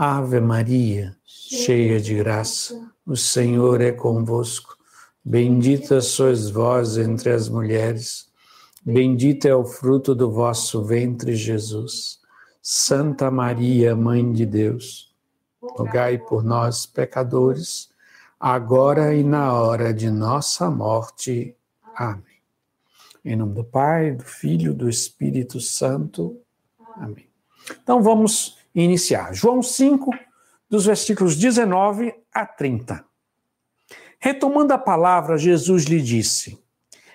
Ave Maria, cheia de graça, o Senhor é convosco. Bendita sois vós entre as mulheres, bendito é o fruto do vosso ventre, Jesus. Santa Maria, Mãe de Deus, rogai por nós, pecadores, agora e na hora de nossa morte. Amém. Em nome do Pai, do Filho, do Espírito Santo. Amém. Então vamos iniciar. João 5, dos versículos 19 a 30. Retomando a palavra, Jesus lhe disse: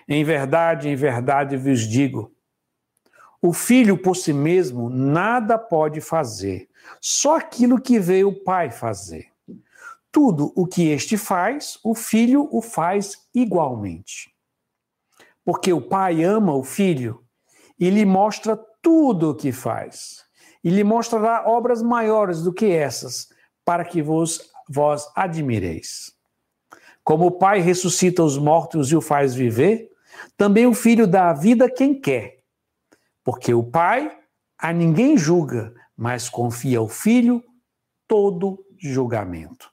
Em verdade, em verdade vos digo, o filho por si mesmo nada pode fazer, só aquilo que vê o pai fazer. Tudo o que este faz, o filho o faz igualmente. Porque o pai ama o filho e lhe mostra tudo o que faz e lhe mostrará obras maiores do que essas, para que vos, vós admireis. Como o Pai ressuscita os mortos e o faz viver, também o Filho dá a vida quem quer. Porque o Pai a ninguém julga, mas confia ao Filho todo julgamento.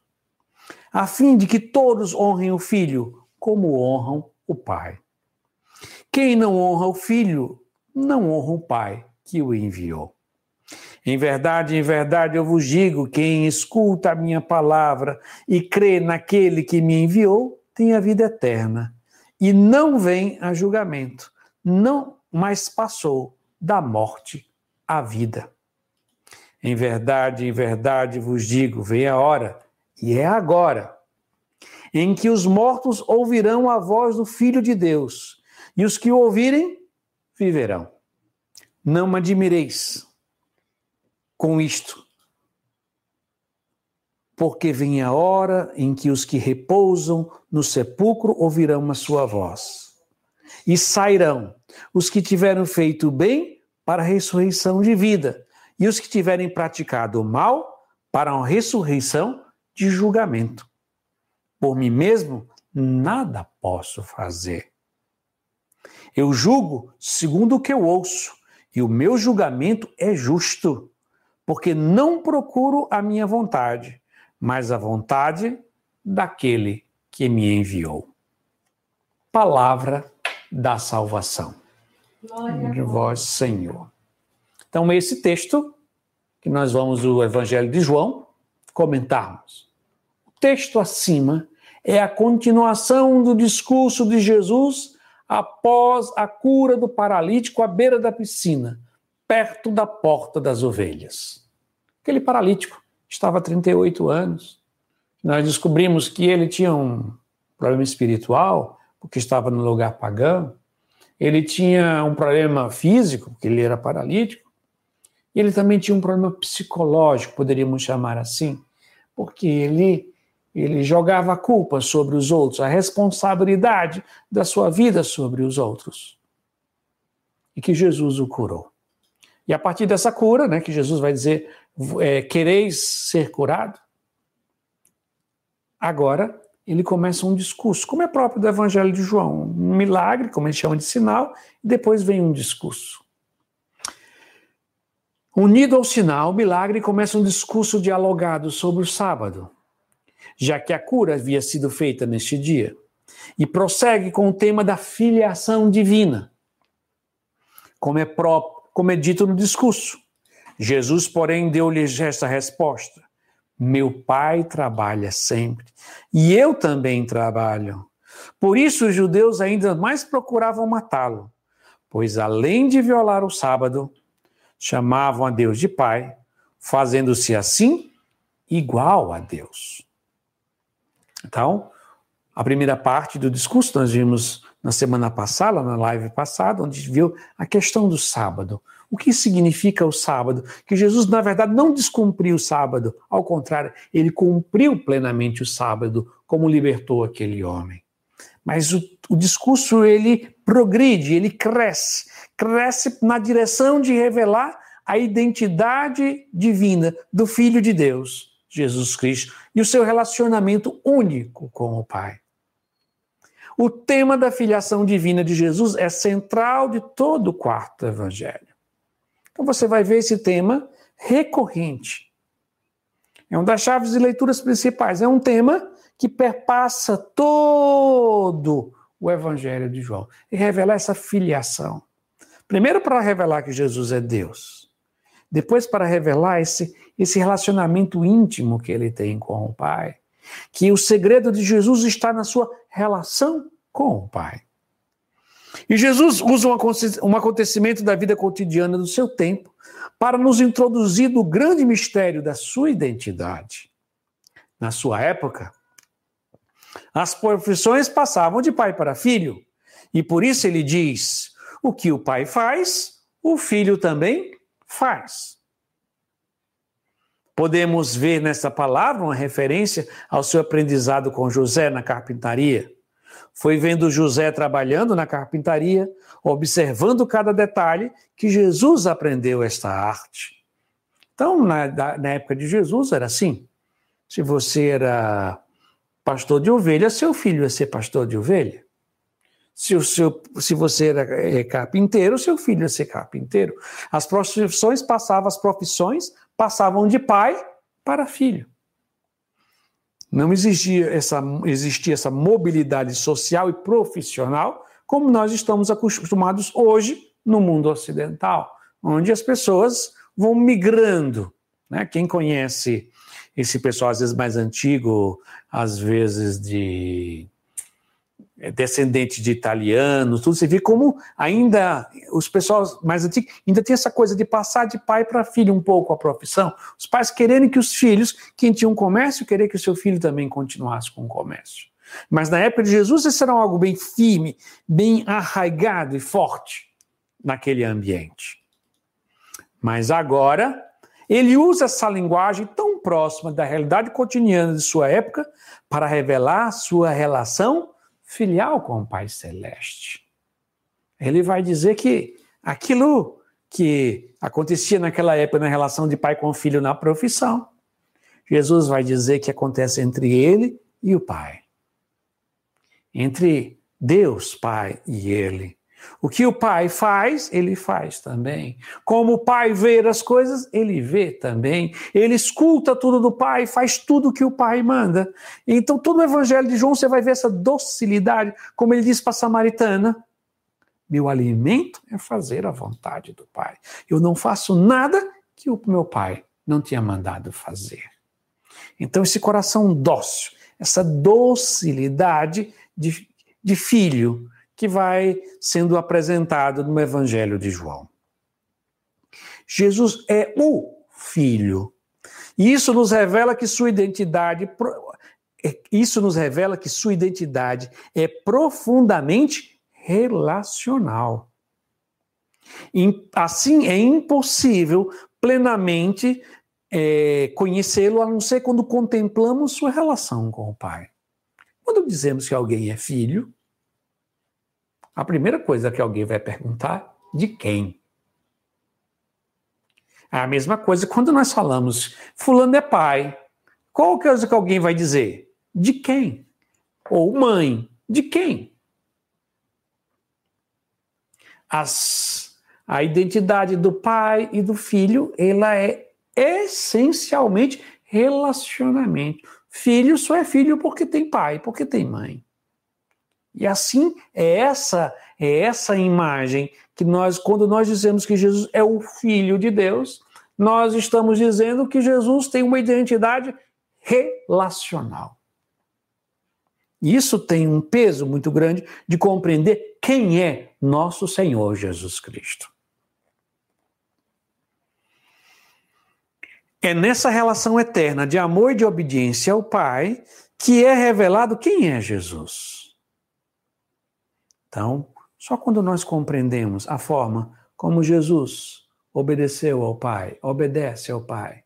A fim de que todos honrem o Filho como honram o Pai. Quem não honra o Filho, não honra o Pai que o enviou. Em verdade, em verdade eu vos digo: quem escuta a minha palavra e crê naquele que me enviou, tem a vida eterna. E não vem a julgamento, não, mas passou da morte à vida. Em verdade, em verdade vos digo: vem a hora, e é agora, em que os mortos ouvirão a voz do Filho de Deus, e os que o ouvirem viverão. Não admireis com isto. Porque vem a hora em que os que repousam no sepulcro ouvirão a sua voz. E sairão os que tiveram feito bem para a ressurreição de vida, e os que tiverem praticado o mal para a ressurreição de julgamento. Por mim mesmo, nada posso fazer. Eu julgo segundo o que eu ouço, e o meu julgamento é justo porque não procuro a minha vontade, mas a vontade daquele que me enviou. Palavra da salvação. Glória de vós, Senhor. Então, esse texto que nós vamos do Evangelho de João comentarmos. O texto acima é a continuação do discurso de Jesus após a cura do paralítico à beira da piscina, perto da porta das ovelhas. Aquele paralítico estava há 38 anos. Nós descobrimos que ele tinha um problema espiritual, porque estava no lugar pagão. Ele tinha um problema físico, porque ele era paralítico. E ele também tinha um problema psicológico, poderíamos chamar assim, porque ele ele jogava a culpa sobre os outros, a responsabilidade da sua vida sobre os outros. E que Jesus o curou. E a partir dessa cura, né, que Jesus vai dizer, é, quereis ser curado? Agora, ele começa um discurso, como é próprio do Evangelho de João, um milagre, como ele chama de sinal, e depois vem um discurso. Unido ao sinal, o milagre começa um discurso dialogado sobre o sábado, já que a cura havia sido feita neste dia, e prossegue com o tema da filiação divina, como é próprio como é dito no discurso. Jesus, porém, deu-lhes esta resposta: Meu pai trabalha sempre, e eu também trabalho. Por isso os judeus ainda mais procuravam matá-lo, pois além de violar o sábado, chamavam a Deus de Pai, fazendo-se assim igual a Deus. Então, a primeira parte do discurso nós vimos na semana passada, na live passada, onde viu a questão do sábado. O que significa o sábado? Que Jesus, na verdade, não descumpriu o sábado, ao contrário, ele cumpriu plenamente o sábado, como libertou aquele homem. Mas o, o discurso, ele progride, ele cresce, cresce na direção de revelar a identidade divina do Filho de Deus, Jesus Cristo, e o seu relacionamento único com o Pai. O tema da filiação divina de Jesus é central de todo o quarto evangelho. Então você vai ver esse tema recorrente. É uma das chaves de leituras principais. É um tema que perpassa todo o Evangelho de João e revelar essa filiação. Primeiro, para revelar que Jesus é Deus. Depois, para revelar esse, esse relacionamento íntimo que ele tem com o Pai. Que o segredo de Jesus está na sua relação com o Pai. E Jesus usa um acontecimento da vida cotidiana do seu tempo para nos introduzir no grande mistério da sua identidade. Na sua época, as profissões passavam de pai para filho, e por isso ele diz: o que o pai faz, o filho também faz. Podemos ver nessa palavra uma referência ao seu aprendizado com José na carpintaria. Foi vendo José trabalhando na carpintaria, observando cada detalhe, que Jesus aprendeu esta arte. Então, na, na época de Jesus, era assim. Se você era pastor de ovelha, seu filho ia ser pastor de ovelha. Se, o seu, se você era é, carpinteiro, seu filho ia ser carpinteiro. As profissões passavam, as profissões passavam de pai para filho. Não existia essa, existia essa mobilidade social e profissional como nós estamos acostumados hoje no mundo ocidental, onde as pessoas vão migrando. Né? Quem conhece esse pessoal, às vezes mais antigo, às vezes de descendente de italianos, tudo, você vê como ainda os pessoal mais antigos ainda tem essa coisa de passar de pai para filho um pouco a profissão. Os pais querendo que os filhos, quem tinha um comércio, querer que o seu filho também continuasse com o comércio. Mas na época de Jesus, isso era algo bem firme, bem arraigado e forte naquele ambiente. Mas agora, ele usa essa linguagem tão próxima da realidade cotidiana de sua época para revelar sua relação filial com o Pai Celeste. Ele vai dizer que aquilo que acontecia naquela época na relação de pai com filho na profissão, Jesus vai dizer que acontece entre ele e o Pai. Entre Deus, Pai, e ele. O que o pai faz, ele faz também. Como o pai vê as coisas, ele vê também. Ele escuta tudo do pai, faz tudo que o pai manda. Então, todo o evangelho de João, você vai ver essa docilidade, como ele diz para a samaritana: Meu alimento é fazer a vontade do pai. Eu não faço nada que o meu pai não tinha mandado fazer. Então, esse coração dócil, essa docilidade de, de filho, que vai sendo apresentado no Evangelho de João. Jesus é o Filho. E isso nos revela que sua identidade é, isso nos revela que sua identidade é profundamente relacional. Assim, é impossível plenamente é, conhecê-lo a não ser quando contemplamos sua relação com o Pai. Quando dizemos que alguém é filho, a primeira coisa que alguém vai perguntar, de quem? É a mesma coisa quando nós falamos, fulano é pai. Qual coisa que alguém vai dizer? De quem? Ou mãe, de quem? As, a identidade do pai e do filho, ela é essencialmente relacionamento. Filho só é filho porque tem pai, porque tem mãe. E assim é essa é essa imagem que nós quando nós dizemos que Jesus é o filho de Deus, nós estamos dizendo que Jesus tem uma identidade relacional. Isso tem um peso muito grande de compreender quem é nosso Senhor Jesus Cristo. É nessa relação eterna de amor e de obediência ao Pai que é revelado quem é Jesus. Então, só quando nós compreendemos a forma como Jesus obedeceu ao Pai, obedece ao Pai,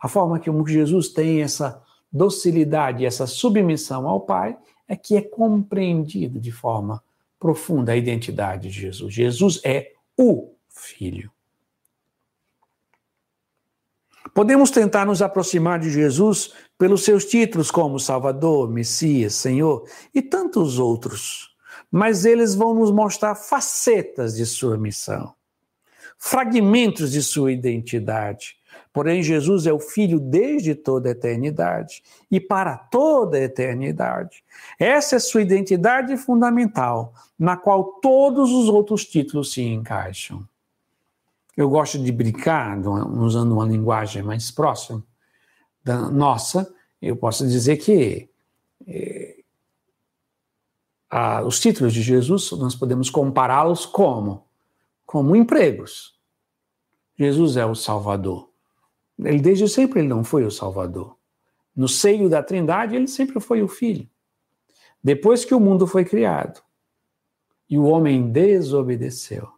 a forma que Jesus tem essa docilidade, essa submissão ao Pai, é que é compreendido de forma profunda a identidade de Jesus. Jesus é o Filho. Podemos tentar nos aproximar de Jesus pelos seus títulos como Salvador, Messias, Senhor e tantos outros mas eles vão nos mostrar facetas de sua missão, fragmentos de sua identidade. Porém, Jesus é o Filho desde toda a eternidade e para toda a eternidade. Essa é sua identidade fundamental, na qual todos os outros títulos se encaixam. Eu gosto de brincar, usando uma linguagem mais próxima da nossa, eu posso dizer que eh, ah, os títulos de Jesus, nós podemos compará-los como? Como empregos. Jesus é o Salvador. Ele desde sempre ele não foi o Salvador. No seio da Trindade, ele sempre foi o Filho. Depois que o mundo foi criado e o homem desobedeceu,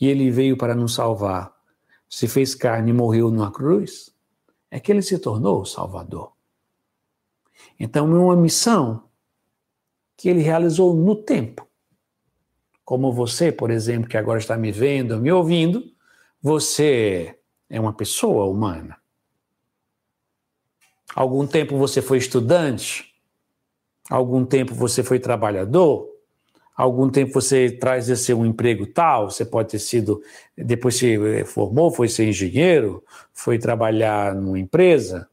e ele veio para nos salvar, se fez carne e morreu numa cruz, é que ele se tornou o Salvador. Então, é uma missão que ele realizou no tempo. Como você, por exemplo, que agora está me vendo, me ouvindo, você é uma pessoa humana. Algum tempo você foi estudante, algum tempo você foi trabalhador, algum tempo você traz esse um emprego tal, você pode ter sido, depois se formou, foi ser engenheiro, foi trabalhar numa empresa,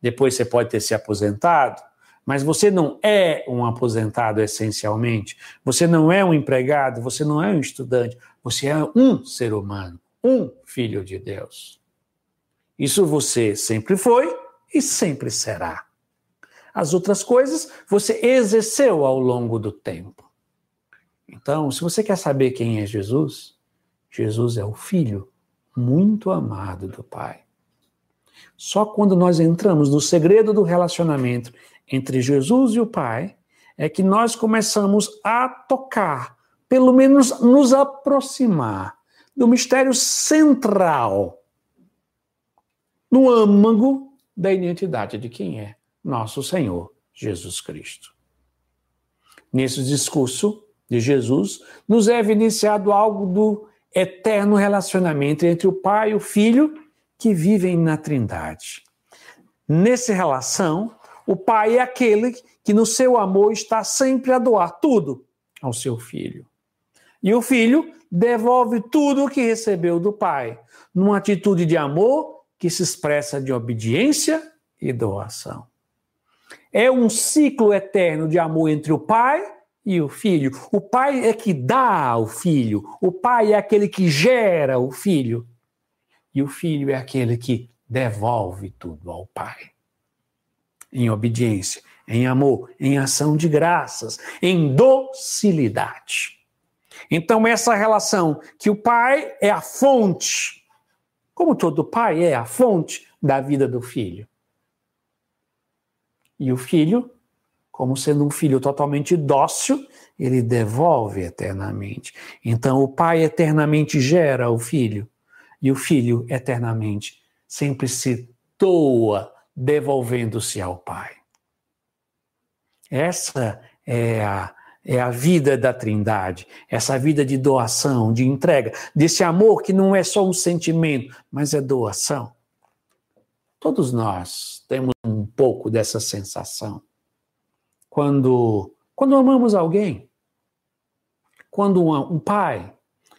depois você pode ter se aposentado, mas você não é um aposentado essencialmente, você não é um empregado, você não é um estudante, você é um ser humano, um filho de Deus. Isso você sempre foi e sempre será. As outras coisas você exerceu ao longo do tempo. Então, se você quer saber quem é Jesus, Jesus é o Filho muito amado do Pai. Só quando nós entramos no segredo do relacionamento entre Jesus e o Pai, é que nós começamos a tocar, pelo menos nos aproximar do mistério central, no âmago da identidade de quem é nosso Senhor Jesus Cristo. Nesse discurso de Jesus, nos é evidenciado algo do eterno relacionamento entre o Pai e o Filho que vivem na Trindade. Nessa relação, o pai é aquele que no seu amor está sempre a doar tudo ao seu filho. E o filho devolve tudo o que recebeu do pai, numa atitude de amor que se expressa de obediência e doação. É um ciclo eterno de amor entre o pai e o filho. O pai é que dá ao filho, o pai é aquele que gera o filho, e o filho é aquele que devolve tudo ao pai em obediência, em amor, em ação de graças, em docilidade. Então, essa relação que o pai é a fonte, como todo pai é a fonte da vida do filho. E o filho, como sendo um filho totalmente dócil, ele devolve eternamente. Então, o pai eternamente gera o filho, e o filho eternamente sempre se doa devolvendo-se ao Pai. Essa é a, é a vida da Trindade, essa vida de doação, de entrega, desse amor que não é só um sentimento, mas é doação. Todos nós temos um pouco dessa sensação. Quando, quando amamos alguém, quando um, um pai,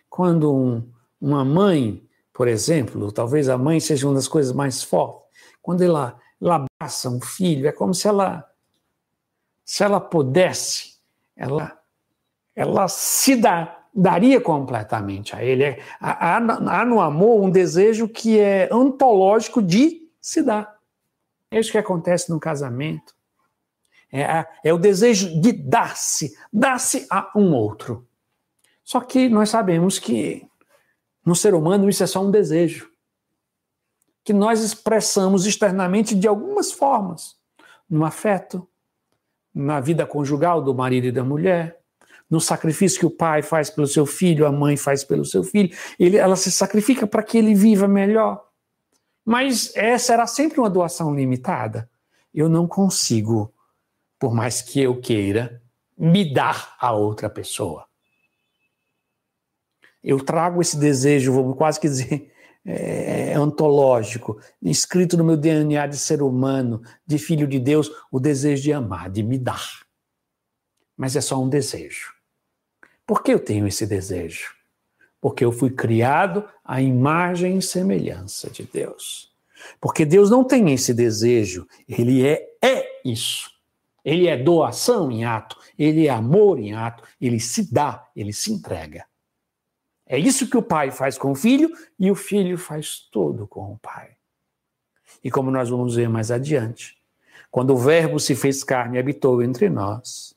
quando um, uma mãe, por exemplo, talvez a mãe seja uma das coisas mais fortes, quando ela ela abraça um filho, é como se ela, se ela pudesse, ela, ela se dá, daria completamente a ele. É, há, há no amor um desejo que é ontológico de se dar. É isso que acontece no casamento. É, é o desejo de dar-se, dar-se a um outro. Só que nós sabemos que no ser humano isso é só um desejo que nós expressamos externamente de algumas formas, no afeto, na vida conjugal do marido e da mulher, no sacrifício que o pai faz pelo seu filho, a mãe faz pelo seu filho, ele, ela se sacrifica para que ele viva melhor. Mas essa era sempre uma doação limitada. Eu não consigo, por mais que eu queira, me dar a outra pessoa. Eu trago esse desejo, vou quase que dizer, é, é, ontológico, inscrito no meu DNA de ser humano, de filho de Deus, o desejo de amar, de me dar. Mas é só um desejo. Por que eu tenho esse desejo? porque eu fui criado à imagem e semelhança de Deus. Porque Deus não tem esse desejo, ele é, é isso. Ele é doação em ato, ele é amor em ato, ele se dá, ele se entrega. É isso que o pai faz com o filho e o filho faz tudo com o pai. E como nós vamos ver mais adiante, quando o Verbo se fez carne e habitou entre nós,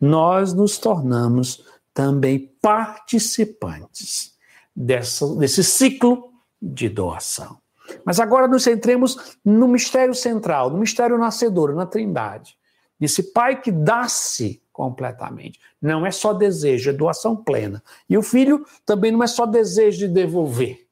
nós nos tornamos também participantes dessa, desse ciclo de doação. Mas agora nos centremos no mistério central, no mistério nascedor, na Trindade. Desse Pai que dá-se completamente. Não é só desejo, é doação plena. E o filho também não é só desejo de devolver.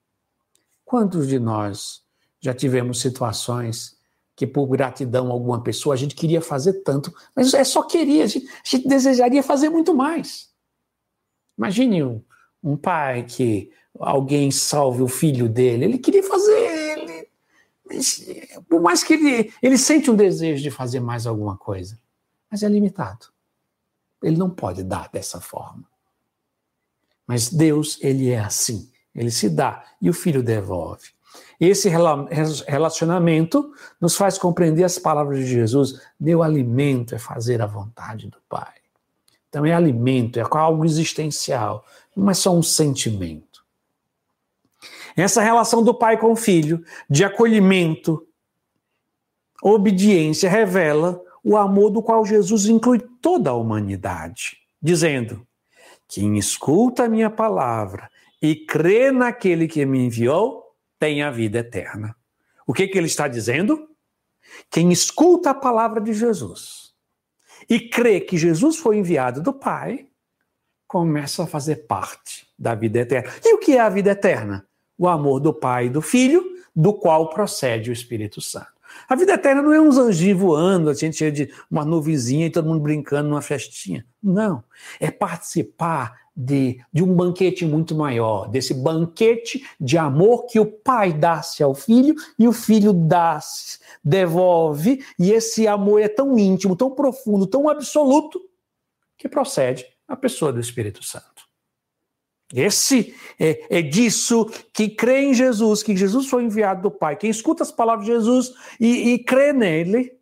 Quantos de nós já tivemos situações que, por gratidão a alguma pessoa, a gente queria fazer tanto, mas é só queria, a gente, a gente desejaria fazer muito mais. Imagine um, um pai que alguém salve o filho dele, ele queria fazer, por mais que ele, ele sente um desejo de fazer mais alguma coisa, mas é limitado. Ele não pode dar dessa forma. Mas Deus, ele é assim. Ele se dá e o filho devolve. Esse relacionamento nos faz compreender as palavras de Jesus. Meu alimento é fazer a vontade do Pai. Então é alimento, é algo existencial, não é só um sentimento. Essa relação do pai com o filho, de acolhimento, obediência, revela o amor do qual Jesus inclui toda a humanidade, dizendo: Quem escuta a minha palavra e crê naquele que me enviou, tem a vida eterna. O que, que ele está dizendo? Quem escuta a palavra de Jesus e crê que Jesus foi enviado do Pai, começa a fazer parte da vida eterna. E o que é a vida eterna? O amor do Pai e do Filho, do qual procede o Espírito Santo. A vida eterna não é uns anjinhos voando, a gente cheio de uma nuvizinha e todo mundo brincando numa festinha. Não. É participar de, de um banquete muito maior, desse banquete de amor que o pai dá-se ao filho e o filho dá-se, devolve, e esse amor é tão íntimo, tão profundo, tão absoluto, que procede a pessoa do Espírito Santo. Esse é, é, disso que crê em Jesus, que Jesus foi enviado do Pai. Quem escuta as palavras de Jesus e, e crê nele,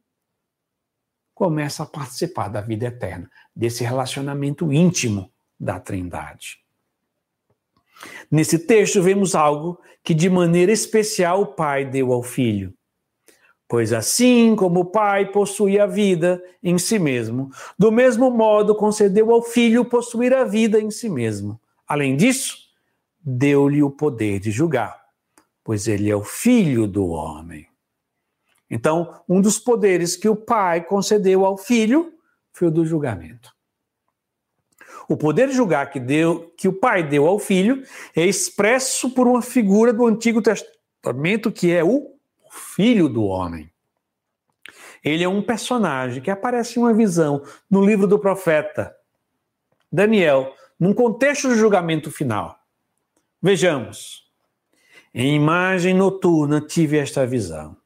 começa a participar da vida eterna, desse relacionamento íntimo da Trindade. Nesse texto, vemos algo que de maneira especial o Pai deu ao Filho. Pois assim como o Pai possui a vida em si mesmo, do mesmo modo concedeu ao Filho possuir a vida em si mesmo Além disso, deu-lhe o poder de julgar, pois ele é o filho do homem. Então, um dos poderes que o pai concedeu ao filho foi o do julgamento. O poder de julgar que, deu, que o pai deu ao filho é expresso por uma figura do Antigo Testamento que é o filho do homem. Ele é um personagem que aparece em uma visão no livro do profeta Daniel, num contexto de julgamento final. Vejamos. Em imagem noturna tive esta visão.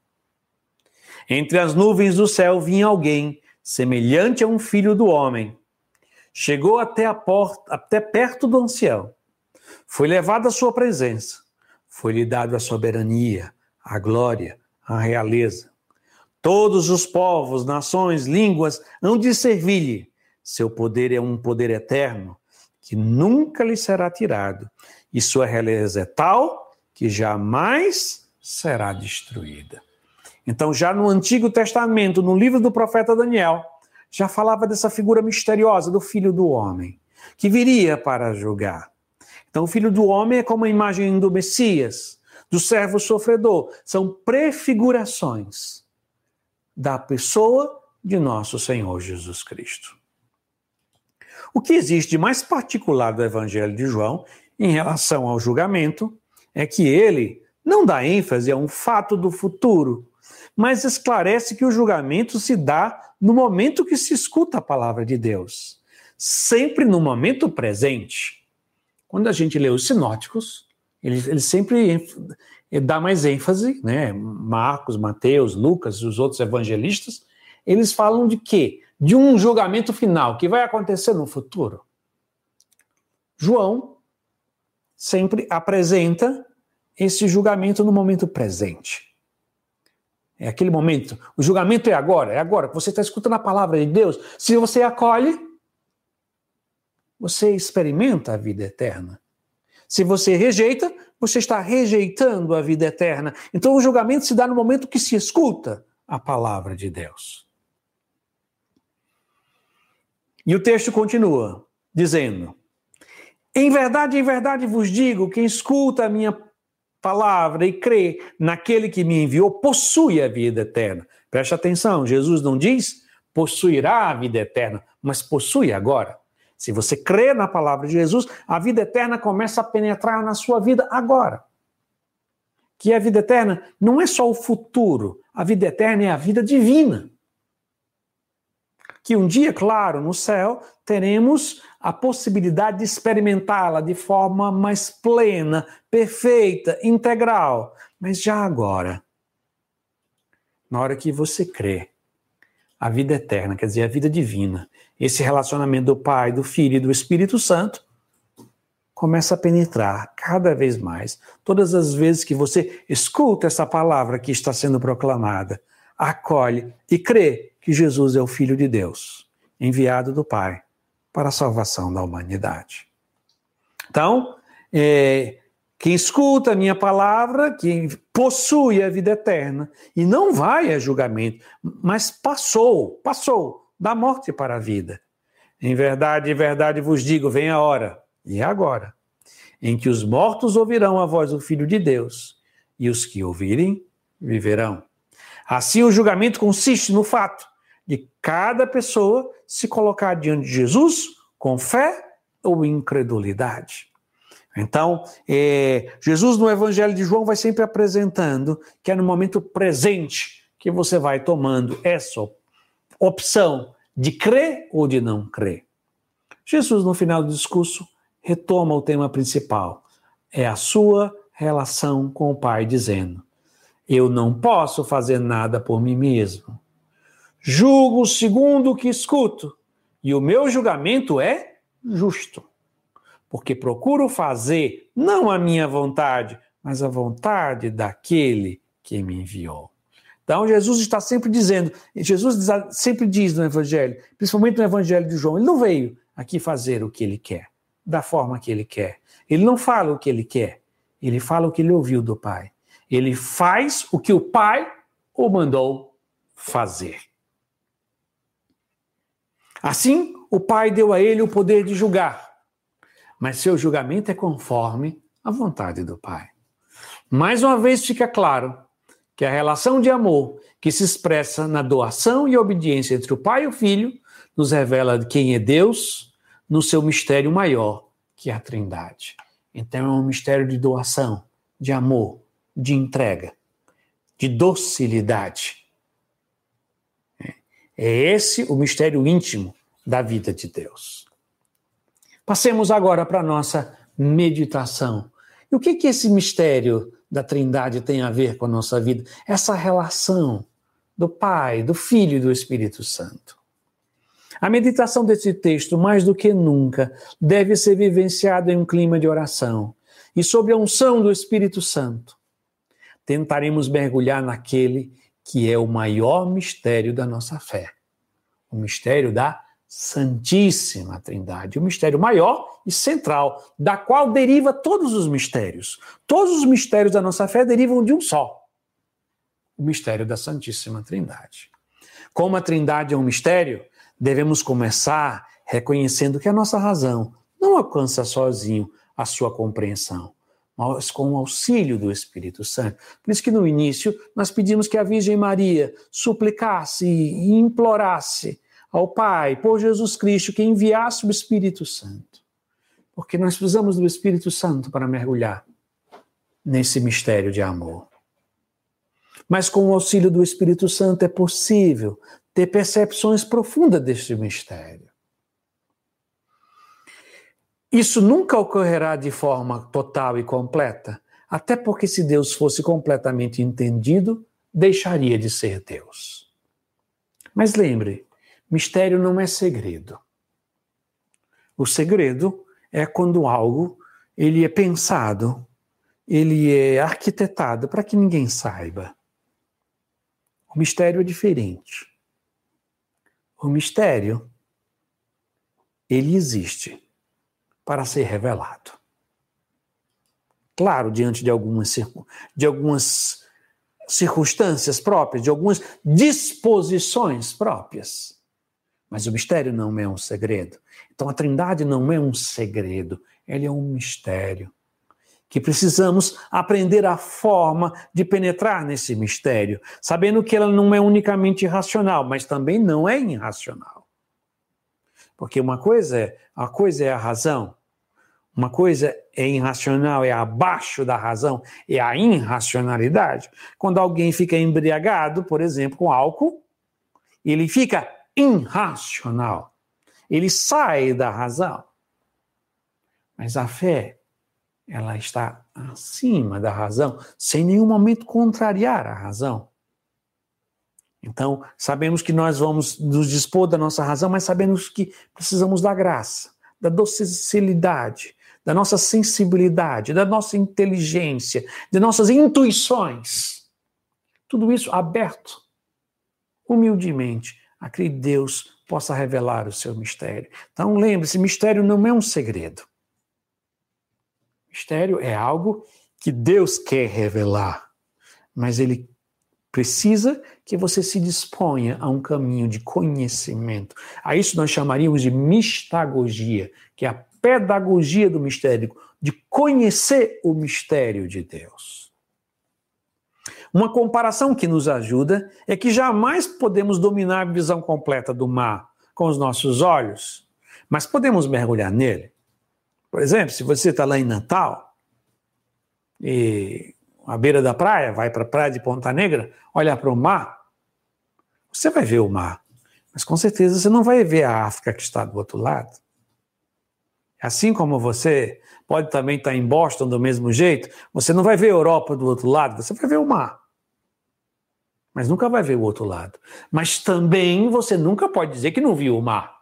Entre as nuvens do céu vinha alguém, semelhante a um filho do homem. Chegou até a porta, até perto do ancião. Foi levado à sua presença. Foi-lhe dado a soberania, a glória, a realeza. Todos os povos, nações, línguas hão de servir-lhe. Seu poder é um poder eterno que nunca lhe será tirado, e sua realeza é tal que jamais será destruída. Então, já no Antigo Testamento, no livro do profeta Daniel, já falava dessa figura misteriosa do filho do homem, que viria para julgar. Então, o filho do homem é como a imagem do Messias, do servo sofredor. São prefigurações da pessoa de nosso Senhor Jesus Cristo. O que existe de mais particular do Evangelho de João em relação ao julgamento é que ele não dá ênfase a um fato do futuro, mas esclarece que o julgamento se dá no momento que se escuta a palavra de Deus, sempre no momento presente. Quando a gente lê os sinóticos, ele, ele sempre dá mais ênfase, né? Marcos, Mateus, Lucas os outros evangelistas, eles falam de quê? de um julgamento final que vai acontecer no futuro. João sempre apresenta esse julgamento no momento presente. É aquele momento. O julgamento é agora, é agora. Você está escutando a palavra de Deus. Se você acolhe, você experimenta a vida eterna. Se você rejeita, você está rejeitando a vida eterna. Então o julgamento se dá no momento que se escuta a palavra de Deus. E o texto continua dizendo: Em verdade, em verdade vos digo, quem escuta a minha palavra e crê naquele que me enviou, possui a vida eterna. Preste atenção, Jesus não diz possuirá a vida eterna, mas possui agora. Se você crê na palavra de Jesus, a vida eterna começa a penetrar na sua vida agora. Que a vida eterna não é só o futuro, a vida eterna é a vida divina que um dia, claro, no céu, teremos a possibilidade de experimentá-la de forma mais plena, perfeita, integral. Mas já agora, na hora que você crê, a vida eterna, quer dizer, a vida divina, esse relacionamento do Pai, do Filho e do Espírito Santo, começa a penetrar cada vez mais. Todas as vezes que você escuta essa palavra que está sendo proclamada, acolhe e crê que Jesus é o Filho de Deus, enviado do Pai para a salvação da humanidade. Então, é, quem escuta a minha palavra, quem possui a vida eterna e não vai a julgamento, mas passou, passou da morte para a vida. Em verdade, em verdade vos digo, vem a hora, e é agora, em que os mortos ouvirão a voz do Filho de Deus, e os que ouvirem viverão. Assim, o julgamento consiste no fato de cada pessoa se colocar diante de Jesus com fé ou incredulidade. Então, é, Jesus no Evangelho de João vai sempre apresentando que é no momento presente que você vai tomando essa opção de crer ou de não crer. Jesus, no final do discurso, retoma o tema principal: é a sua relação com o Pai, dizendo: Eu não posso fazer nada por mim mesmo. Julgo segundo o que escuto, e o meu julgamento é justo, porque procuro fazer não a minha vontade, mas a vontade daquele que me enviou. Então, Jesus está sempre dizendo, Jesus sempre diz no Evangelho, principalmente no Evangelho de João, ele não veio aqui fazer o que ele quer, da forma que ele quer. Ele não fala o que ele quer, ele fala o que ele ouviu do Pai. Ele faz o que o Pai o mandou fazer. Assim, o Pai deu a ele o poder de julgar, mas seu julgamento é conforme a vontade do Pai. Mais uma vez fica claro que a relação de amor que se expressa na doação e obediência entre o Pai e o Filho nos revela quem é Deus no seu mistério maior, que é a Trindade. Então é um mistério de doação, de amor, de entrega, de docilidade é esse o mistério íntimo da vida de Deus. Passemos agora para a nossa meditação. E o que, que esse mistério da Trindade tem a ver com a nossa vida? Essa relação do Pai, do Filho e do Espírito Santo. A meditação desse texto, mais do que nunca, deve ser vivenciada em um clima de oração e sob a unção do Espírito Santo. Tentaremos mergulhar naquele que é o maior mistério da nossa fé, o mistério da Santíssima Trindade, o mistério maior e central, da qual deriva todos os mistérios. Todos os mistérios da nossa fé derivam de um só: o mistério da Santíssima Trindade. Como a Trindade é um mistério, devemos começar reconhecendo que a nossa razão não alcança sozinho a sua compreensão mas com o auxílio do Espírito Santo. Por isso que no início nós pedimos que a Virgem Maria suplicasse e implorasse ao Pai, por Jesus Cristo, que enviasse o Espírito Santo. Porque nós precisamos do Espírito Santo para mergulhar nesse mistério de amor. Mas com o auxílio do Espírito Santo é possível ter percepções profundas deste mistério. Isso nunca ocorrerá de forma total e completa, até porque se Deus fosse completamente entendido, deixaria de ser Deus. Mas lembre, mistério não é segredo. O segredo é quando algo ele é pensado, ele é arquitetado para que ninguém saiba. O mistério é diferente. O mistério, ele existe para ser revelado. Claro, diante de algumas, de algumas circunstâncias próprias, de algumas disposições próprias. Mas o mistério não é um segredo. Então a Trindade não é um segredo, ele é um mistério. Que precisamos aprender a forma de penetrar nesse mistério, sabendo que ela não é unicamente racional, mas também não é irracional. Porque uma coisa é, a coisa é a razão, uma coisa é irracional, é abaixo da razão, é a irracionalidade. Quando alguém fica embriagado, por exemplo, com álcool, ele fica irracional. Ele sai da razão. Mas a fé, ela está acima da razão, sem nenhum momento contrariar a razão. Então, sabemos que nós vamos nos dispor da nossa razão, mas sabemos que precisamos da graça, da docilidade, da nossa sensibilidade, da nossa inteligência, de nossas intuições. Tudo isso aberto, humildemente, a que Deus possa revelar o seu mistério. Então, lembre-se: mistério não é um segredo. Mistério é algo que Deus quer revelar, mas ele precisa que você se disponha a um caminho de conhecimento. A isso nós chamaríamos de mistagogia, que é a pedagogia do mistério, de conhecer o mistério de Deus. Uma comparação que nos ajuda é que jamais podemos dominar a visão completa do mar com os nossos olhos, mas podemos mergulhar nele. Por exemplo, se você está lá em Natal e à beira da praia, vai para a praia de Ponta Negra, olha para o mar, você vai ver o mar. Mas com certeza você não vai ver a África que está do outro lado. Assim como você pode também estar em Boston do mesmo jeito, você não vai ver a Europa do outro lado, você vai ver o mar. Mas nunca vai ver o outro lado. Mas também você nunca pode dizer que não viu o mar,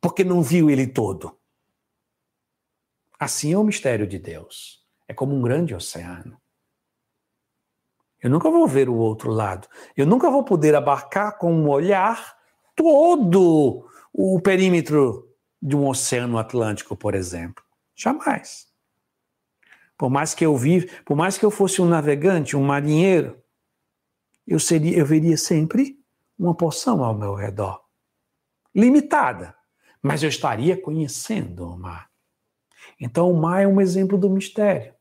porque não viu ele todo. Assim é o mistério de Deus. É como um grande oceano. Eu nunca vou ver o outro lado. Eu nunca vou poder abarcar com um olhar todo o perímetro de um oceano Atlântico, por exemplo. Jamais. Por mais que eu vive, por mais que eu fosse um navegante, um marinheiro, eu seria, eu veria sempre uma porção ao meu redor, limitada, mas eu estaria conhecendo o mar. Então, o mar é um exemplo do mistério.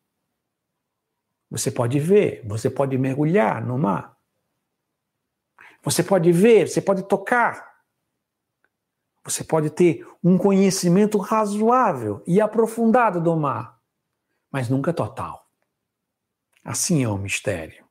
Você pode ver, você pode mergulhar no mar. Você pode ver, você pode tocar. Você pode ter um conhecimento razoável e aprofundado do mar, mas nunca total. Assim é o mistério.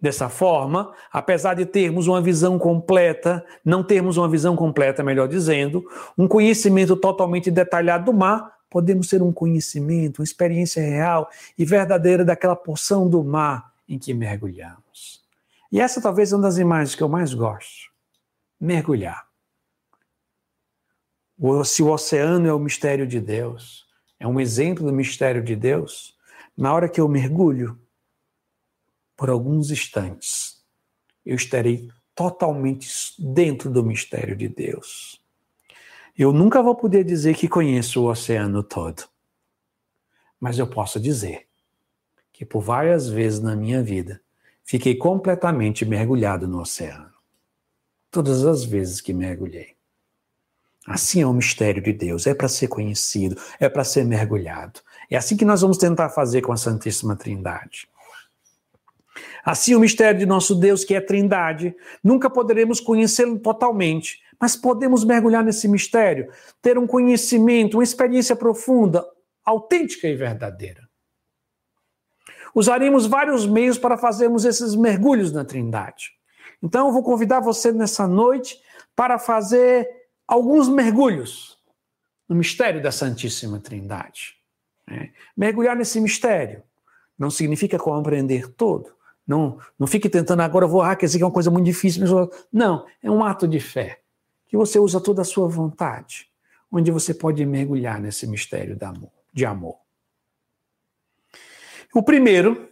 Dessa forma, apesar de termos uma visão completa, não termos uma visão completa, melhor dizendo, um conhecimento totalmente detalhado do mar, podemos ter um conhecimento, uma experiência real e verdadeira daquela porção do mar em que mergulhamos. E essa talvez é uma das imagens que eu mais gosto. Mergulhar. Se o oceano é o mistério de Deus, é um exemplo do mistério de Deus, na hora que eu mergulho, por alguns instantes, eu estarei totalmente dentro do mistério de Deus. Eu nunca vou poder dizer que conheço o oceano todo. Mas eu posso dizer que por várias vezes na minha vida fiquei completamente mergulhado no oceano. Todas as vezes que mergulhei. Assim é o mistério de Deus, é para ser conhecido, é para ser mergulhado. É assim que nós vamos tentar fazer com a Santíssima Trindade. Assim, o mistério de nosso Deus, que é Trindade, nunca poderemos conhecê-lo totalmente, mas podemos mergulhar nesse mistério, ter um conhecimento, uma experiência profunda, autêntica e verdadeira. Usaremos vários meios para fazermos esses mergulhos na Trindade. Então, eu vou convidar você nessa noite para fazer alguns mergulhos no mistério da Santíssima Trindade. Né? Mergulhar nesse mistério não significa compreender todo. Não, não fique tentando agora, vou, ah, quer dizer que é uma coisa muito difícil. Não, é um ato de fé que você usa toda a sua vontade, onde você pode mergulhar nesse mistério de amor. O primeiro,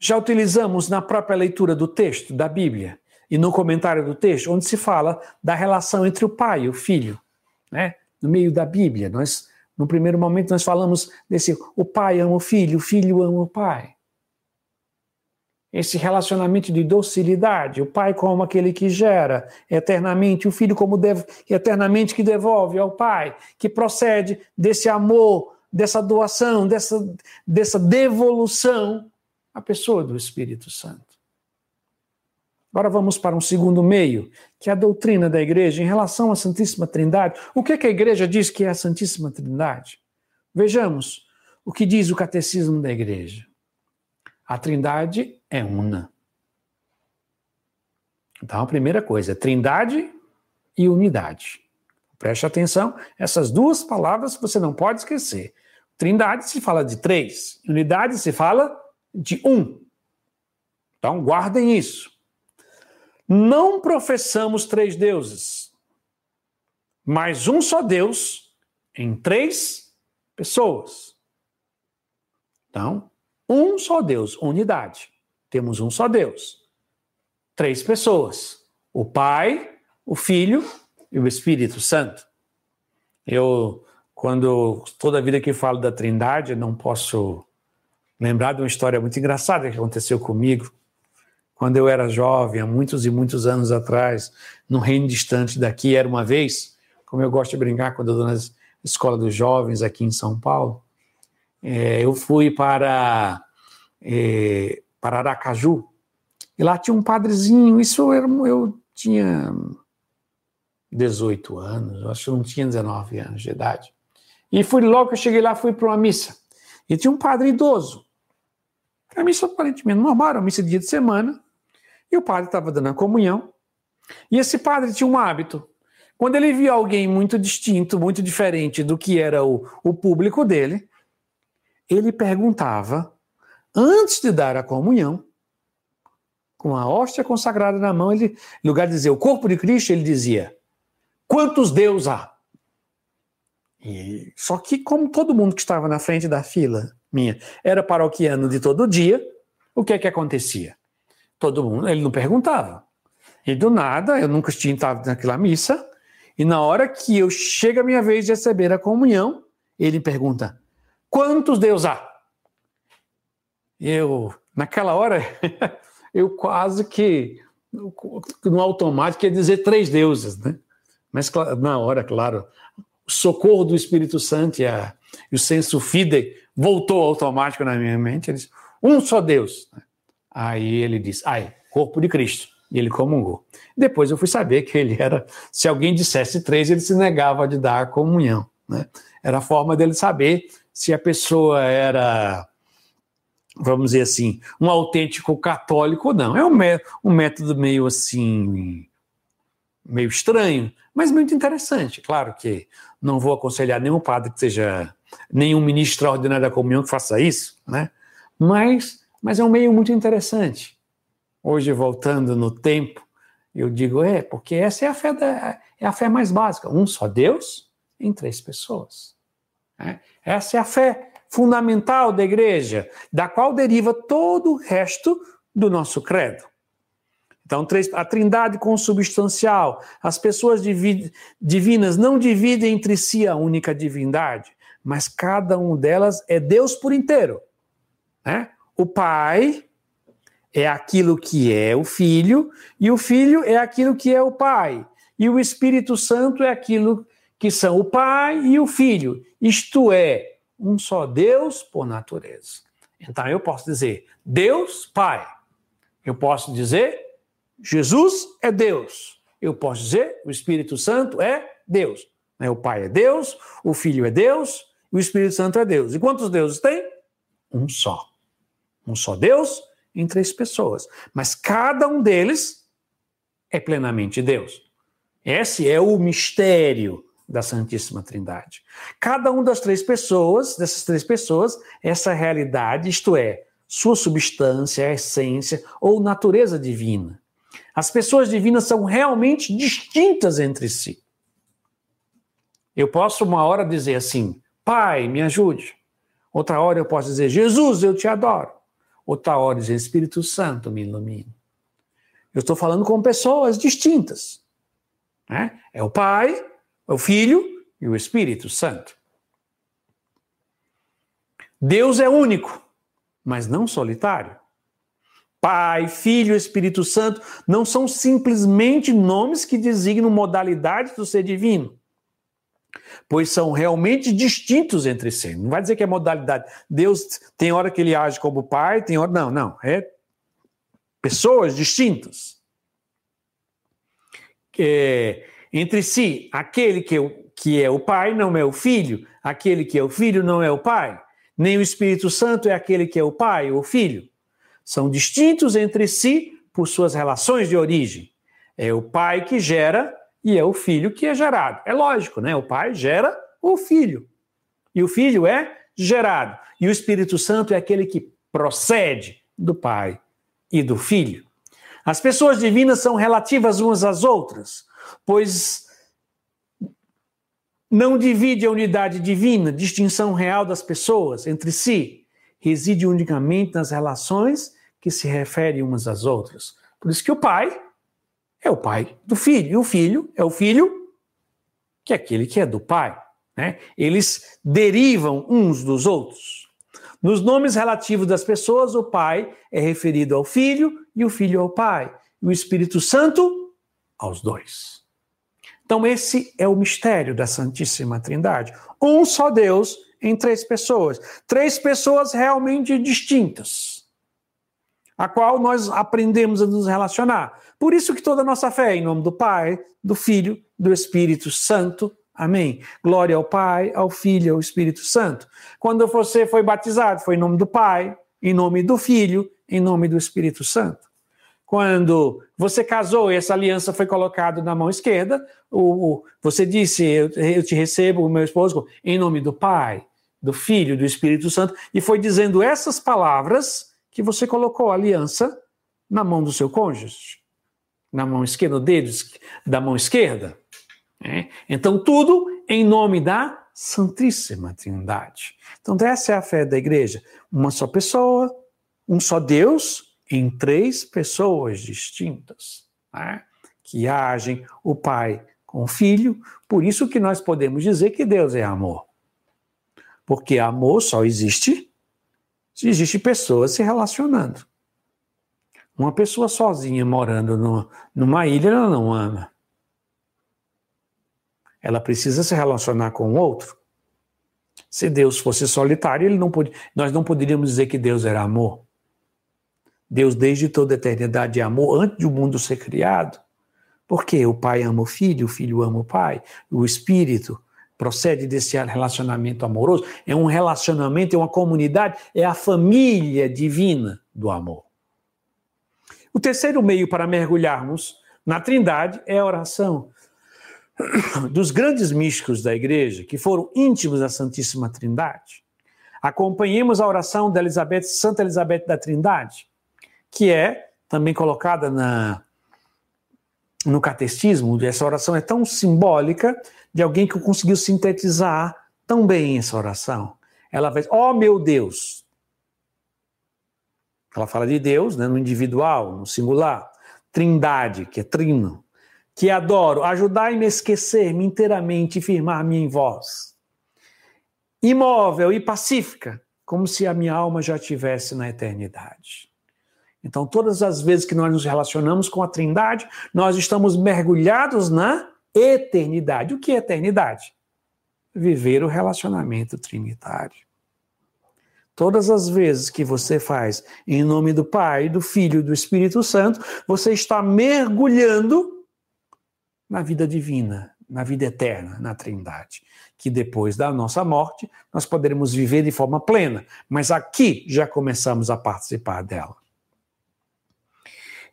já utilizamos na própria leitura do texto da Bíblia e no comentário do texto, onde se fala da relação entre o pai e o filho, né? No meio da Bíblia, nós no primeiro momento nós falamos desse o pai ama o filho, o filho ama o pai. Esse relacionamento de docilidade, o pai como aquele que gera eternamente, o filho como eternamente que devolve ao pai, que procede desse amor, dessa doação, dessa, dessa devolução à pessoa do Espírito Santo. Agora vamos para um segundo meio, que é a doutrina da igreja em relação à Santíssima Trindade. O que, é que a igreja diz que é a Santíssima Trindade? Vejamos o que diz o catecismo da igreja. A Trindade é una. Então, a primeira coisa, Trindade e unidade. Preste atenção, essas duas palavras você não pode esquecer. Trindade se fala de três, unidade se fala de um. Então, guardem isso. Não professamos três deuses, mas um só Deus em três pessoas. Então, um só Deus, unidade. Temos um só Deus. Três pessoas: o Pai, o Filho e o Espírito Santo. Eu, quando toda vida que falo da Trindade, não posso lembrar de uma história muito engraçada que aconteceu comigo quando eu era jovem, há muitos e muitos anos atrás, num reino distante daqui, era uma vez, como eu gosto de brincar quando eu estou na escola dos jovens aqui em São Paulo, é, eu fui para, é, para Aracaju, e lá tinha um padrezinho, isso eu, eu tinha 18 anos, acho que não tinha 19 anos de idade. E fui logo que eu cheguei lá, fui para uma missa. E tinha um padre idoso. A missa aparentemente normal, era uma missa de dia de semana. E o padre estava dando a comunhão. E esse padre tinha um hábito. Quando ele via alguém muito distinto, muito diferente do que era o, o público dele, ele perguntava, antes de dar a comunhão, com a hóstia consagrada na mão, ele, em lugar de dizer o corpo de Cristo, ele dizia: Quantos Deus há? E, só que, como todo mundo que estava na frente da fila minha era paroquiano de todo dia, o que é que acontecia? Todo mundo, ele não perguntava. E do nada, eu nunca tinha estado naquela missa, e na hora que eu chega a minha vez de receber a comunhão, ele pergunta: quantos Deus há? Eu, naquela hora, eu quase que, no automático, ia dizer três deuses, né? Mas na hora, claro, o socorro do Espírito Santo e, a, e o senso fide voltou automático na minha mente. Ele disse, um só Deus. Aí ele disse, ai, corpo de Cristo. E ele comungou. Depois eu fui saber que ele era, se alguém dissesse três, ele se negava de dar a comunhão. Né? Era a forma dele saber se a pessoa era, vamos dizer assim, um autêntico católico não. É um, um método meio assim, meio estranho, mas muito interessante. Claro que não vou aconselhar nenhum padre que seja, nenhum ministro extraordinário da comunhão que faça isso, né? Mas mas é um meio muito interessante. Hoje, voltando no tempo, eu digo, é, porque essa é a fé, da, é a fé mais básica. Um só Deus em três pessoas. É? Essa é a fé fundamental da igreja, da qual deriva todo o resto do nosso credo. Então, a trindade consubstancial, as pessoas divinas não dividem entre si a única divindade, mas cada uma delas é Deus por inteiro. Né? O pai é aquilo que é o filho, e o filho é aquilo que é o pai. E o Espírito Santo é aquilo que são o pai e o filho. Isto é, um só Deus por natureza. Então eu posso dizer Deus, Pai. Eu posso dizer Jesus é Deus. Eu posso dizer o Espírito Santo é Deus. O Pai é Deus, o Filho é Deus, o Espírito Santo é Deus. E quantos deuses tem? Um só. Um só Deus em três pessoas. Mas cada um deles é plenamente Deus. Esse é o mistério da Santíssima Trindade. Cada uma das três pessoas, dessas três pessoas, essa realidade, isto é, sua substância, essência ou natureza divina. As pessoas divinas são realmente distintas entre si. Eu posso uma hora dizer assim: Pai, me ajude. Outra hora eu posso dizer, Jesus, eu te adoro. Outra hora dizer, Espírito Santo, me ilumine. Eu estou falando com pessoas distintas. Né? É o Pai, o Filho e o Espírito Santo. Deus é único, mas não solitário. Pai, Filho, Espírito Santo não são simplesmente nomes que designam modalidades do ser divino pois são realmente distintos entre si. Não vai dizer que é modalidade. Deus tem hora que ele age como pai, tem hora. Não, não. É pessoas distintas. É, entre si, aquele que, é que é o pai não é o filho, aquele que é o filho não é o pai, nem o Espírito Santo é aquele que é o pai ou o filho. São distintos entre si por suas relações de origem. É o pai que gera e é o filho que é gerado. É lógico, né? O pai gera o filho. E o filho é gerado. E o Espírito Santo é aquele que procede do pai e do filho. As pessoas divinas são relativas umas às outras, pois não divide a unidade divina, distinção real das pessoas entre si, reside unicamente nas relações que se referem umas às outras. Por isso que o pai é o pai do filho. E o filho é o filho que é aquele que é do pai. Né? Eles derivam uns dos outros. Nos nomes relativos das pessoas, o pai é referido ao filho e o filho ao pai. E o Espírito Santo aos dois. Então, esse é o mistério da Santíssima Trindade. Um só Deus em três pessoas. Três pessoas realmente distintas, a qual nós aprendemos a nos relacionar. Por isso que toda a nossa fé é em nome do Pai, do Filho, do Espírito Santo. Amém. Glória ao Pai, ao Filho ao Espírito Santo. Quando você foi batizado, foi em nome do Pai, em nome do Filho, em nome do Espírito Santo. Quando você casou e essa aliança foi colocada na mão esquerda, o, você disse: eu, eu te recebo, meu esposo, em nome do Pai, do Filho, do Espírito Santo, e foi dizendo essas palavras que você colocou a aliança na mão do seu cônjuge na mão esquerda, no dedo da mão esquerda. Né? Então, tudo em nome da Santíssima Trindade. Então, essa é a fé da igreja. Uma só pessoa, um só Deus, em três pessoas distintas, né? que agem o Pai com o Filho. Por isso que nós podemos dizer que Deus é amor. Porque amor só existe se existe pessoas se relacionando. Uma pessoa sozinha morando no, numa ilha, ela não ama. Ela precisa se relacionar com o outro. Se Deus fosse solitário, ele não pode, nós não poderíamos dizer que Deus era amor. Deus, desde toda a eternidade, é amor antes do mundo ser criado. Porque o pai ama o filho, o filho ama o pai, o espírito procede desse relacionamento amoroso. É um relacionamento, é uma comunidade, é a família divina do amor. O terceiro meio para mergulharmos na Trindade é a oração. Dos grandes místicos da igreja, que foram íntimos da Santíssima Trindade, acompanhemos a oração da Elizabeth, Santa Elizabeth da Trindade, que é também colocada na, no catecismo. Essa oração é tão simbólica de alguém que conseguiu sintetizar tão bem essa oração. Ela vai, ó oh, meu Deus, ela fala de Deus, né, no individual, no singular. Trindade, que é trino. Que adoro, ajudai-me a esquecer-me inteiramente e firmar-me em vós. Imóvel e pacífica, como se a minha alma já estivesse na eternidade. Então, todas as vezes que nós nos relacionamos com a Trindade, nós estamos mergulhados na eternidade. O que é eternidade? Viver o relacionamento trinitário. Todas as vezes que você faz em nome do Pai, do Filho e do Espírito Santo, você está mergulhando na vida divina, na vida eterna, na Trindade. Que depois da nossa morte nós poderemos viver de forma plena, mas aqui já começamos a participar dela.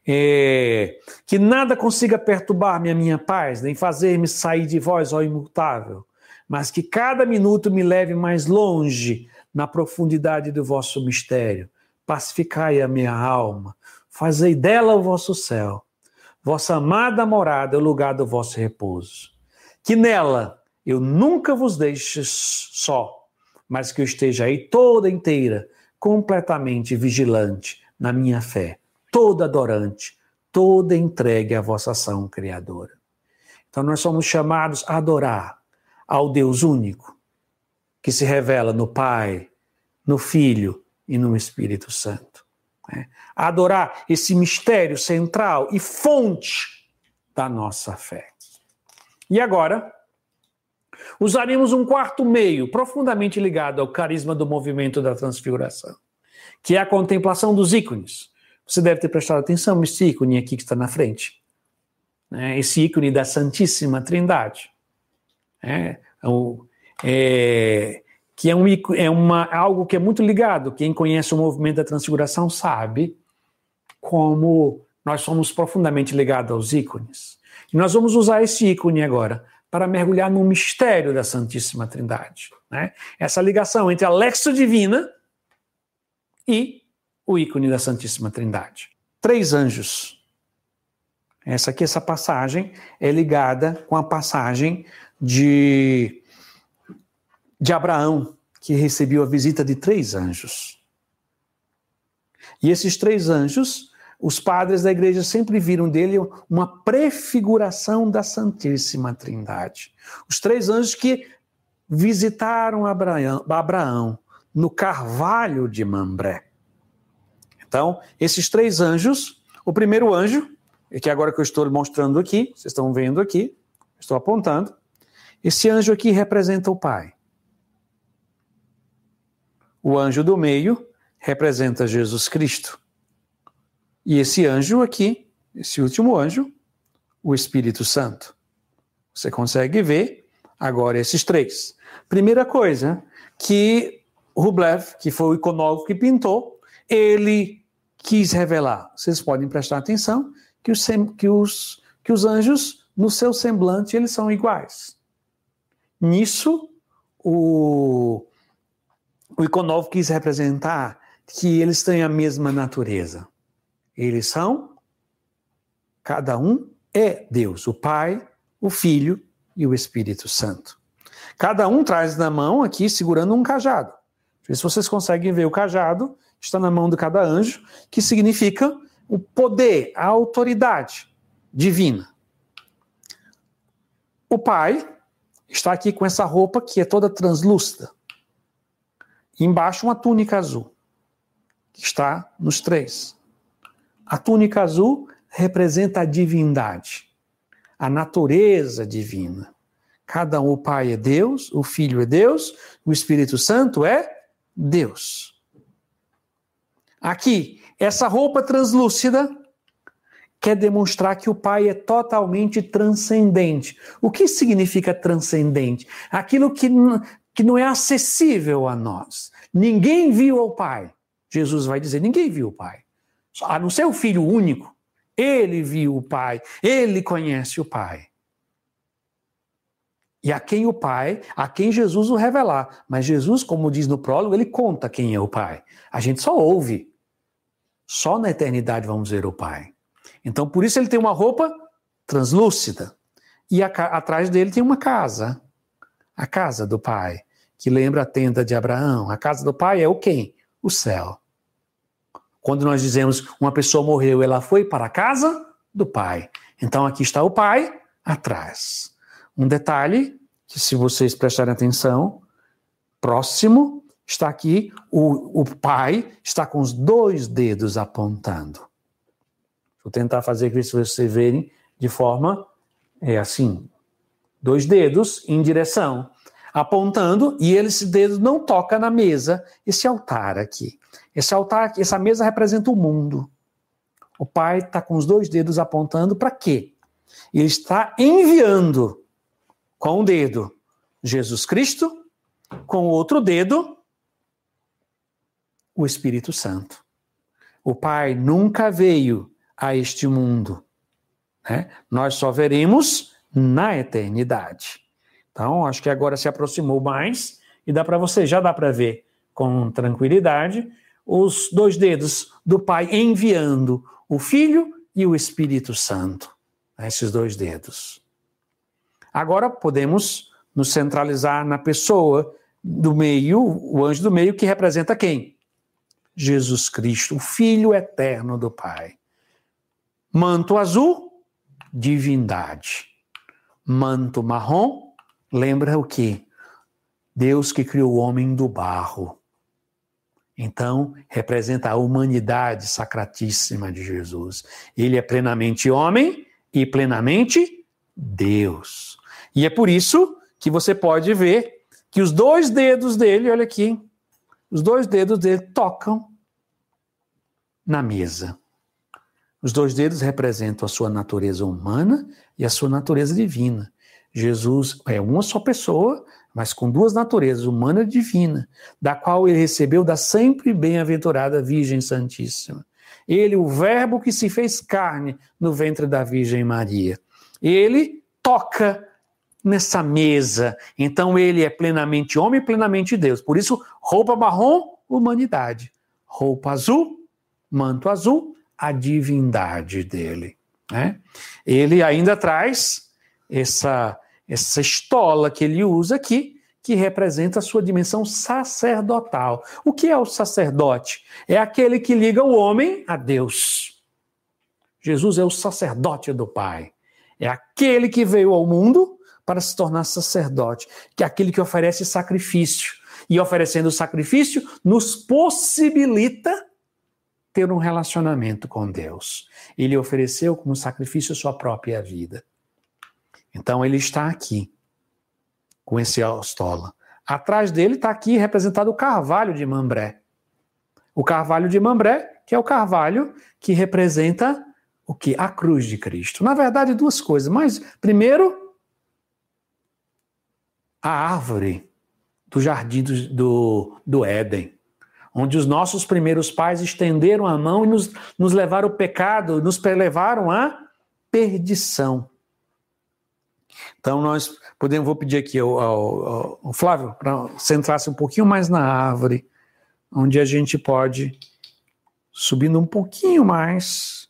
É, que nada consiga perturbar-me a minha paz, nem fazer-me sair de vós, ó imutável, mas que cada minuto me leve mais longe na profundidade do vosso mistério. Pacificai a minha alma, fazei dela o vosso céu, vossa amada morada, o lugar do vosso repouso. Que nela eu nunca vos deixe só, mas que eu esteja aí toda inteira, completamente vigilante na minha fé, toda adorante, toda entregue à vossa ação criadora. Então nós somos chamados a adorar ao Deus único, que se revela no Pai, no Filho e no Espírito Santo. Né? Adorar esse mistério central e fonte da nossa fé. E agora, usaremos um quarto meio profundamente ligado ao carisma do movimento da transfiguração, que é a contemplação dos ícones. Você deve ter prestado atenção nesse ícone aqui que está na frente. Né? Esse ícone da Santíssima Trindade. É, é, que é, um, é uma, algo que é muito ligado. Quem conhece o movimento da transfiguração sabe como nós somos profundamente ligados aos ícones. E nós vamos usar esse ícone agora para mergulhar no mistério da Santíssima Trindade. Né? Essa ligação entre a Lexo Divina e o ícone da Santíssima Trindade. Três anjos. Essa aqui, essa passagem, é ligada com a passagem de de Abraão, que recebeu a visita de três anjos. E esses três anjos, os padres da igreja sempre viram dele uma prefiguração da Santíssima Trindade. Os três anjos que visitaram Abraão, Abraão no carvalho de Mambré. Então, esses três anjos, o primeiro anjo, que agora que eu estou mostrando aqui, vocês estão vendo aqui, estou apontando, esse anjo aqui representa o Pai. O anjo do meio representa Jesus Cristo. E esse anjo aqui, esse último anjo, o Espírito Santo. Você consegue ver agora esses três. Primeira coisa, que Rublev, que foi o iconógrafo que pintou, ele quis revelar. Vocês podem prestar atenção que os, que os, que os anjos, no seu semblante, eles são iguais. Nisso, o, o Iconov quis representar que eles têm a mesma natureza. Eles são, cada um é Deus, o Pai, o Filho e o Espírito Santo. Cada um traz na mão aqui segurando um cajado. Se vocês conseguem ver o cajado, está na mão de cada anjo, que significa o poder, a autoridade divina. O Pai está aqui com essa roupa que é toda translúcida embaixo uma túnica azul, que está nos três. A túnica azul representa a divindade, a natureza divina. Cada um, o Pai é Deus, o Filho é Deus, o Espírito Santo é Deus. Aqui, essa roupa translúcida quer demonstrar que o Pai é totalmente transcendente. O que significa transcendente? Aquilo que que não é acessível a nós. Ninguém viu o Pai. Jesus vai dizer: ninguém viu o Pai. A não ser o Filho único. Ele viu o Pai. Ele conhece o Pai. E a quem o Pai, a quem Jesus o revelar. Mas Jesus, como diz no prólogo, ele conta quem é o Pai. A gente só ouve. Só na eternidade vamos ver o Pai. Então, por isso ele tem uma roupa translúcida. E a, atrás dele tem uma casa. A casa do Pai que lembra a tenda de Abraão. A casa do pai é o quem? O céu. Quando nós dizemos uma pessoa morreu, ela foi para a casa do pai. Então aqui está o pai atrás. Um detalhe que, se vocês prestarem atenção, próximo está aqui, o, o pai está com os dois dedos apontando. Vou tentar fazer aqui para vocês verem de forma é assim, dois dedos em direção apontando e esse dedo não toca na mesa, esse altar aqui. Esse altar, essa mesa representa o mundo. O pai está com os dois dedos apontando para quê? Ele está enviando com um dedo Jesus Cristo, com o outro dedo o Espírito Santo. O Pai nunca veio a este mundo. Né? Nós só veremos na eternidade. Então, acho que agora se aproximou mais e dá para você, já dá para ver com tranquilidade os dois dedos do Pai enviando o Filho e o Espírito Santo. Esses dois dedos. Agora podemos nos centralizar na pessoa do meio, o anjo do meio, que representa quem? Jesus Cristo, o Filho eterno do Pai. Manto azul, divindade. Manto marrom, lembra o que? Deus que criou o homem do barro. Então, representa a humanidade sacratíssima de Jesus. Ele é plenamente homem e plenamente Deus. E é por isso que você pode ver que os dois dedos dele, olha aqui, os dois dedos dele tocam na mesa. Os dois dedos representam a sua natureza humana e a sua natureza divina. Jesus é uma só pessoa, mas com duas naturezas, humana e divina, da qual ele recebeu da sempre bem-aventurada Virgem Santíssima. Ele, o Verbo que se fez carne no ventre da Virgem Maria. Ele toca nessa mesa. Então ele é plenamente homem e plenamente Deus. Por isso, roupa marrom, humanidade. Roupa azul, manto azul, a divindade dele. Né? Ele ainda traz essa essa estola que ele usa aqui, que representa a sua dimensão sacerdotal. O que é o sacerdote? É aquele que liga o homem a Deus. Jesus é o sacerdote do Pai. É aquele que veio ao mundo para se tornar sacerdote, que é aquele que oferece sacrifício. E oferecendo sacrifício, nos possibilita ter um relacionamento com Deus. Ele ofereceu como sacrifício sua própria vida. Então ele está aqui, com esse austola. Atrás dele está aqui representado o carvalho de Mambré. O carvalho de Mambré, que é o carvalho que representa o que? A cruz de Cristo. Na verdade, duas coisas. Mas, primeiro, a árvore do jardim do, do, do Éden, onde os nossos primeiros pais estenderam a mão e nos, nos levaram ao pecado, nos levaram à perdição. Então, nós podemos, vou pedir aqui ao, ao, ao Flávio para centrar-se um pouquinho mais na árvore, onde a gente pode, subindo um pouquinho mais,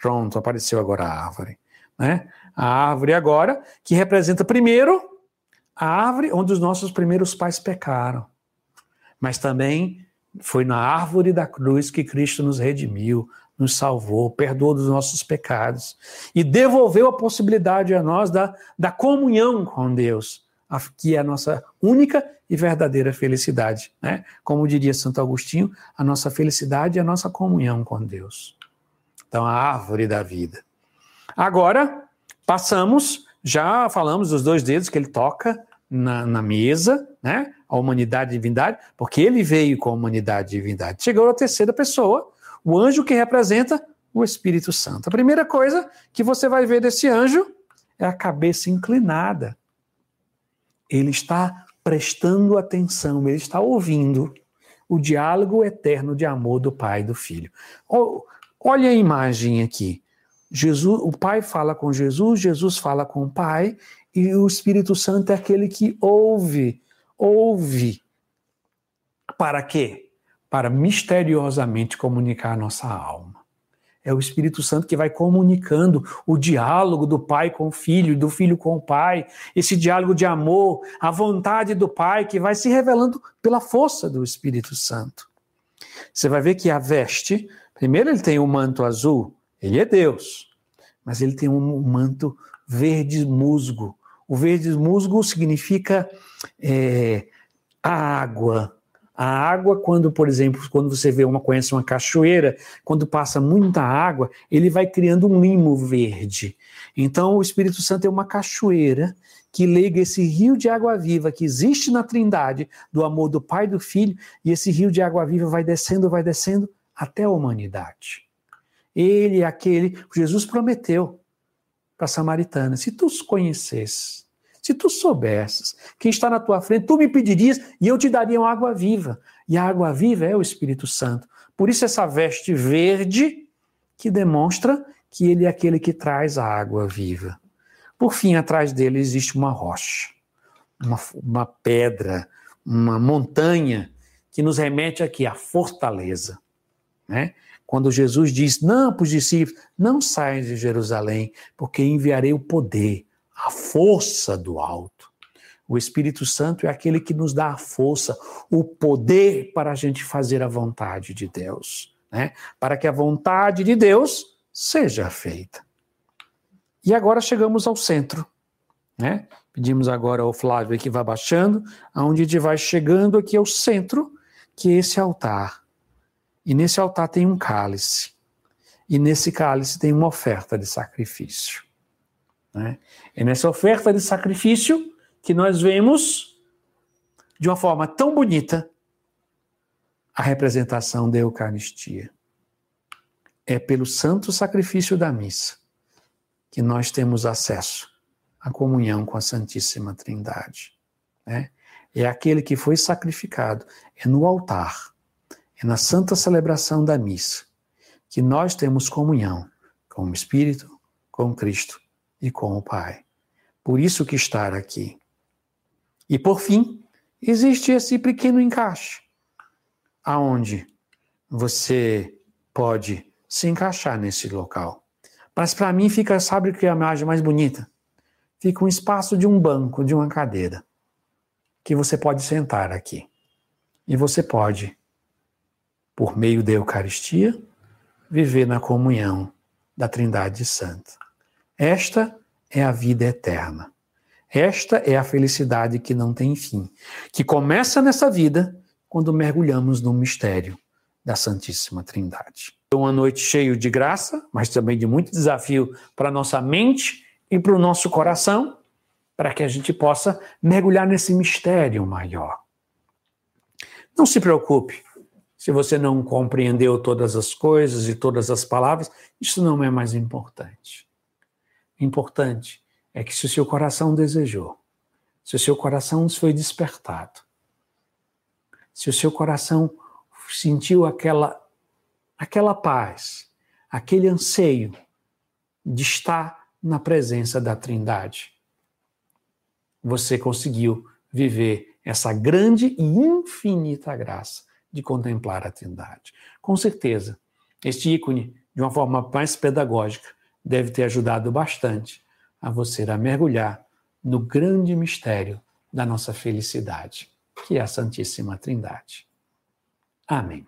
pronto, apareceu agora a árvore. Né? A árvore agora, que representa primeiro a árvore onde os nossos primeiros pais pecaram, mas também foi na árvore da cruz que Cristo nos redimiu, nos salvou, perdoou dos nossos pecados e devolveu a possibilidade a nós da, da comunhão com Deus, que é a nossa única e verdadeira felicidade. Né? Como diria Santo Agostinho, a nossa felicidade é a nossa comunhão com Deus. Então, a árvore da vida. Agora, passamos, já falamos dos dois dedos que ele toca na, na mesa, né? A humanidade e divindade, porque ele veio com a humanidade e divindade. Chegou a terceira pessoa, o anjo que representa o Espírito Santo. A primeira coisa que você vai ver desse anjo é a cabeça inclinada. Ele está prestando atenção, ele está ouvindo o diálogo eterno de amor do Pai e do Filho. Olha a imagem aqui. Jesus, o Pai fala com Jesus, Jesus fala com o Pai, e o Espírito Santo é aquele que ouve, ouve. Para quê? para misteriosamente comunicar a nossa alma. É o Espírito Santo que vai comunicando o diálogo do pai com o filho, do filho com o pai, esse diálogo de amor, a vontade do pai que vai se revelando pela força do Espírito Santo. Você vai ver que a veste, primeiro ele tem o um manto azul, ele é Deus, mas ele tem um manto verde musgo. O verde musgo significa é, água, a água, quando, por exemplo, quando você vê uma conhece uma cachoeira, quando passa muita água, ele vai criando um limo verde. Então, o Espírito Santo é uma cachoeira que liga esse rio de água viva que existe na Trindade, do amor do Pai e do Filho, e esse rio de água viva vai descendo, vai descendo até a humanidade. Ele é aquele, Jesus prometeu para a samaritana: se tu os conhecesses, se tu soubesses quem está na tua frente, tu me pedirias e eu te daria uma água viva. E a água viva é o Espírito Santo. Por isso, essa veste verde que demonstra que ele é aquele que traz a água viva. Por fim, atrás dele existe uma rocha, uma, uma pedra, uma montanha que nos remete aqui à fortaleza. Né? Quando Jesus diz: Não, para os discípulos, não saiam de Jerusalém, porque enviarei o poder, a força do alto. O Espírito Santo é aquele que nos dá a força, o poder para a gente fazer a vontade de Deus, né? Para que a vontade de Deus seja feita. E agora chegamos ao centro, né? Pedimos agora ao Flávio que vá baixando, aonde gente vai chegando aqui ao centro, que é esse altar. E nesse altar tem um cálice. E nesse cálice tem uma oferta de sacrifício. Né? É nessa oferta de sacrifício que nós vemos, de uma forma tão bonita, a representação da Eucaristia. É pelo santo sacrifício da missa que nós temos acesso à comunhão com a Santíssima Trindade. Né? É aquele que foi sacrificado, é no altar, é na santa celebração da missa, que nós temos comunhão com o Espírito, com Cristo e com o Pai. Por isso que estar aqui. E por fim, existe esse pequeno encaixe, aonde você pode se encaixar nesse local. Mas para mim fica, sabe o que é a imagem mais bonita? Fica um espaço de um banco, de uma cadeira, que você pode sentar aqui. E você pode, por meio da Eucaristia, viver na comunhão da Trindade Santa. Esta é a vida eterna. Esta é a felicidade que não tem fim, que começa nessa vida quando mergulhamos no mistério da Santíssima Trindade. Uma noite cheia de graça, mas também de muito desafio para nossa mente e para o nosso coração, para que a gente possa mergulhar nesse mistério maior. Não se preocupe se você não compreendeu todas as coisas e todas as palavras, isso não é mais importante. Importante é que se o seu coração desejou, se o seu coração foi despertado, se o seu coração sentiu aquela aquela paz, aquele anseio de estar na presença da Trindade, você conseguiu viver essa grande e infinita graça de contemplar a Trindade. Com certeza, este ícone, de uma forma mais pedagógica, deve ter ajudado bastante a você a mergulhar no grande mistério da nossa felicidade, que é a Santíssima Trindade. Amém.